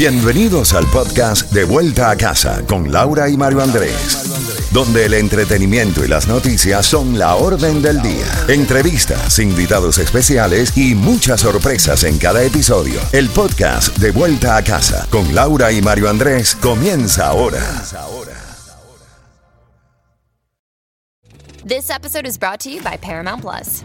Bienvenidos al podcast De Vuelta a Casa con Laura y Mario Andrés, donde el entretenimiento y las noticias son la orden del día. Entrevistas, invitados especiales y muchas sorpresas en cada episodio. El podcast De Vuelta a Casa con Laura y Mario Andrés comienza ahora. This episode is brought to you by Paramount Plus.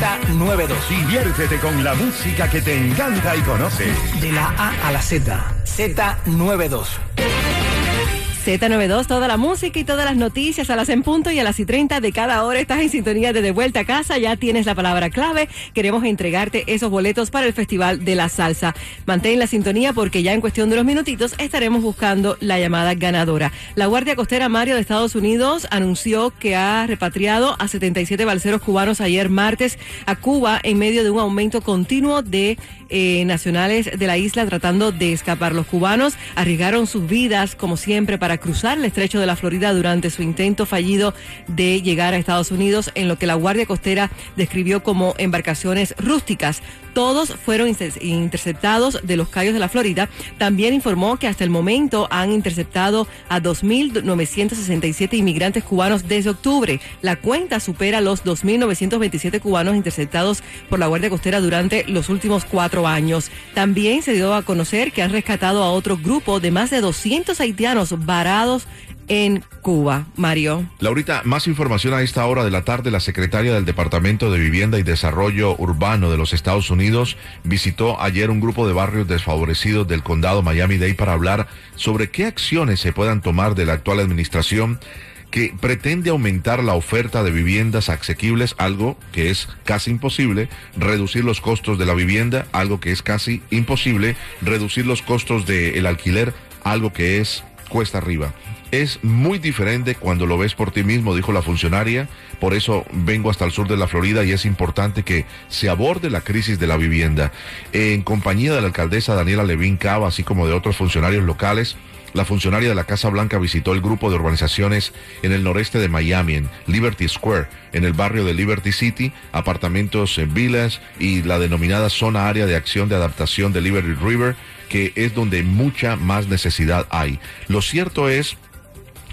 Z92. Diviértete con la música que te encanta y conoce. De la A a la Z. Z92. Z92, toda la música y todas las noticias a las en punto y a las y 30 de cada hora. Estás en sintonía de De Vuelta a Casa, ya tienes la palabra clave. Queremos entregarte esos boletos para el Festival de la Salsa. Mantén la sintonía porque ya en cuestión de unos minutitos estaremos buscando la llamada ganadora. La Guardia Costera Mario de Estados Unidos anunció que ha repatriado a 77 balseros cubanos ayer martes a Cuba en medio de un aumento continuo de eh, nacionales de la isla tratando de escapar. Los cubanos arriesgaron sus vidas, como siempre, para cruzar el estrecho de la Florida durante su intento fallido de llegar a Estados Unidos en lo que la Guardia Costera describió como embarcaciones rústicas. Todos fueron inter- interceptados de los Cayos de la Florida. También informó que hasta el momento han interceptado a 2.967 inmigrantes cubanos desde octubre. La cuenta supera los 2.927 cubanos interceptados por la Guardia Costera durante los últimos cuatro años. También se dio a conocer que han rescatado a otro grupo de más de 200 haitianos en Cuba. Mario. Laurita, más información a esta hora de la tarde. La secretaria del Departamento de Vivienda y Desarrollo Urbano de los Estados Unidos visitó ayer un grupo de barrios desfavorecidos del condado Miami-Dade para hablar sobre qué acciones se puedan tomar de la actual administración que pretende aumentar la oferta de viviendas asequibles, algo que es casi imposible, reducir los costos de la vivienda, algo que es casi imposible, reducir los costos del alquiler, algo que es cuesta arriba. Es muy diferente cuando lo ves por ti mismo, dijo la funcionaria. Por eso vengo hasta el sur de la Florida y es importante que se aborde la crisis de la vivienda. En compañía de la alcaldesa Daniela Levin Cava, así como de otros funcionarios locales, la funcionaria de la Casa Blanca visitó el grupo de urbanizaciones en el noreste de Miami, en Liberty Square, en el barrio de Liberty City, apartamentos en villas y la denominada zona área de acción de adaptación de Liberty River, que es donde mucha más necesidad hay. Lo cierto es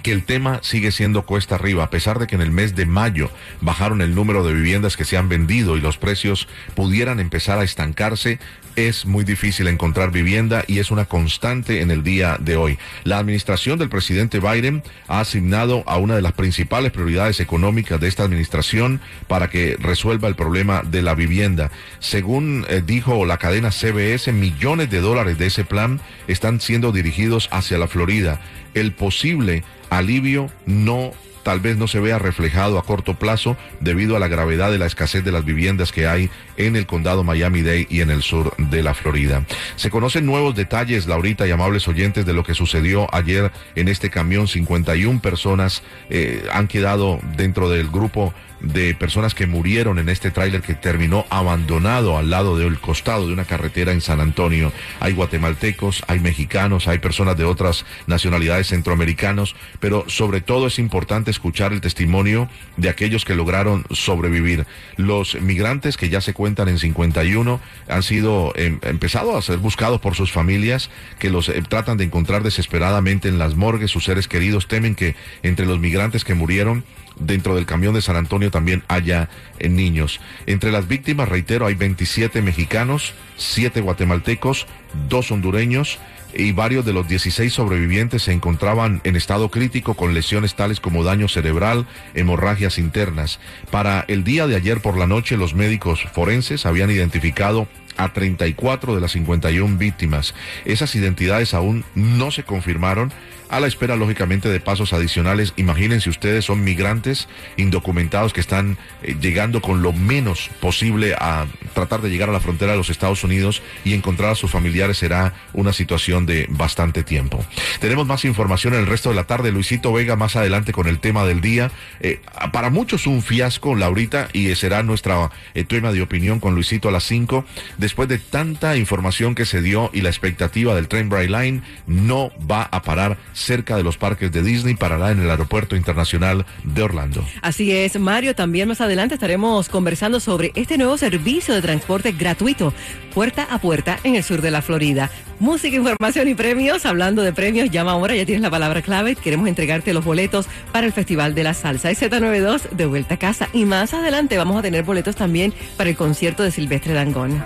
que el tema sigue siendo cuesta arriba, a pesar de que en el mes de mayo bajaron el número de viviendas que se han vendido y los precios pudieran empezar a estancarse, es muy difícil encontrar vivienda y es una constante en el día de hoy. La administración del presidente Biden ha asignado a una de las principales prioridades económicas de esta administración para que resuelva el problema de la vivienda. Según eh, dijo la cadena CBS, millones de dólares de ese plan están siendo dirigidos hacia la Florida. El posible alivio no tal vez no se vea reflejado a corto plazo debido a la gravedad de la escasez de las viviendas que hay en el condado Miami-Dade y en el sur de la Florida. Se conocen nuevos detalles, Laurita y amables oyentes, de lo que sucedió ayer en este camión. 51 personas eh, han quedado dentro del grupo de personas que murieron en este tráiler que terminó abandonado al lado del costado de una carretera en San Antonio. Hay guatemaltecos, hay mexicanos, hay personas de otras nacionalidades centroamericanos, pero sobre todo es importante escuchar el testimonio de aquellos que lograron sobrevivir. Los migrantes que ya se cuentan en 51 han sido em, empezado a ser buscados por sus familias que los eh, tratan de encontrar desesperadamente en las morgues. Sus seres queridos temen que entre los migrantes que murieron dentro del camión de San Antonio también haya eh, niños. Entre las víctimas, reitero, hay 27 mexicanos, 7 guatemaltecos, 2 hondureños y varios de los 16 sobrevivientes se encontraban en estado crítico con lesiones tales como daño cerebral, hemorragias internas. Para el día de ayer por la noche, los médicos forenses habían identificado a 34 de las 51 víctimas. Esas identidades aún no se confirmaron. a la espera lógicamente de pasos adicionales. Imagínense ustedes, son migrantes indocumentados que están eh, llegando con lo menos posible a tratar de llegar a la frontera de los Estados Unidos y encontrar a sus familiares será una situación de bastante tiempo. Tenemos más información en el resto de la tarde. Luisito Vega más adelante con el tema del día. Eh, para muchos un fiasco, Laurita, y será nuestra eh, tema de opinión con Luisito a las 5. Después de tanta información que se dio y la expectativa del tren Bright Line, no va a parar cerca de los parques de Disney, parará en el aeropuerto internacional de Orlando. Así es, Mario. También más adelante estaremos conversando sobre este nuevo servicio de transporte gratuito, puerta a puerta en el sur de la Florida. Música, información y premios. Hablando de premios, llama ahora, ya tienes la palabra clave. Queremos entregarte los boletos para el Festival de la Salsa. Es Z92 de vuelta a casa. Y más adelante vamos a tener boletos también para el concierto de Silvestre Dangón.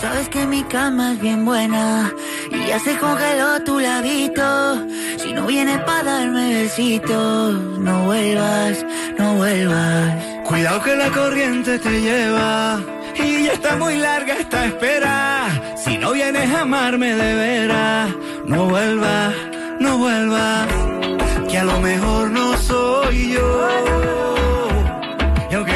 Sabes que mi cama es bien buena y ya se congeló tu ladito. Si no vienes para darme besitos, no vuelvas, no vuelvas. Cuidado que la corriente te lleva y ya está muy larga esta espera. Si no vienes a amarme de veras, no vuelvas, no vuelvas. Que a lo mejor no soy yo